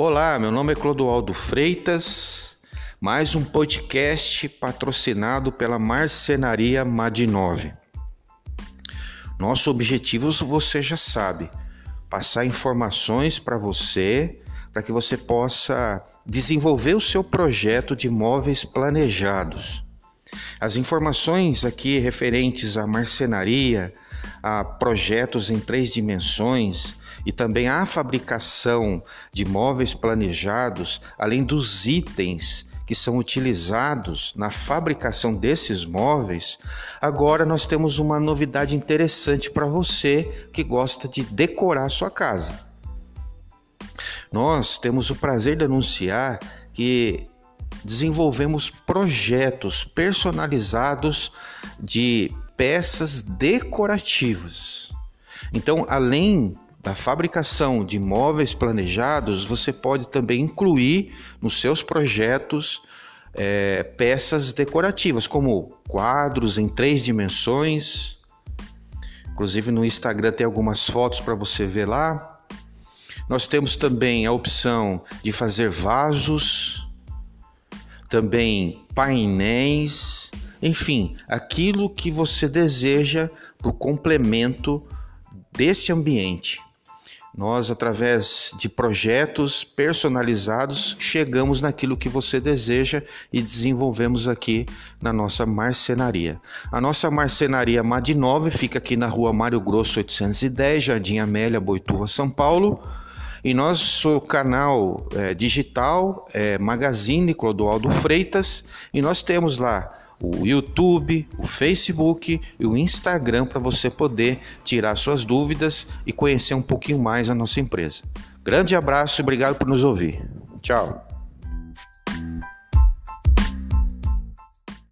Olá, meu nome é Clodoaldo Freitas, mais um podcast patrocinado pela Marcenaria Madinove. Nosso objetivo você já sabe, passar informações para você, para que você possa desenvolver o seu projeto de móveis planejados. As informações aqui referentes à marcenaria, a projetos em três dimensões e também a fabricação de móveis planejados, além dos itens que são utilizados na fabricação desses móveis, agora nós temos uma novidade interessante para você que gosta de decorar sua casa. Nós temos o prazer de anunciar que desenvolvemos projetos personalizados de peças decorativas. Então, além da fabricação de móveis planejados, você pode também incluir nos seus projetos é, peças decorativas, como quadros em três dimensões. Inclusive no Instagram tem algumas fotos para você ver lá. Nós temos também a opção de fazer vasos, também painéis, enfim, aquilo que você deseja para o complemento desse ambiente. Nós, através de projetos personalizados, chegamos naquilo que você deseja e desenvolvemos aqui na nossa marcenaria. A nossa marcenaria Madinove fica aqui na rua Mário Grosso 810, Jardim Amélia, Boituva, São Paulo. E nosso canal é, digital é Magazine Clodoaldo Freitas e nós temos lá o YouTube, o Facebook e o Instagram para você poder tirar suas dúvidas e conhecer um pouquinho mais a nossa empresa. Grande abraço e obrigado por nos ouvir. Tchau.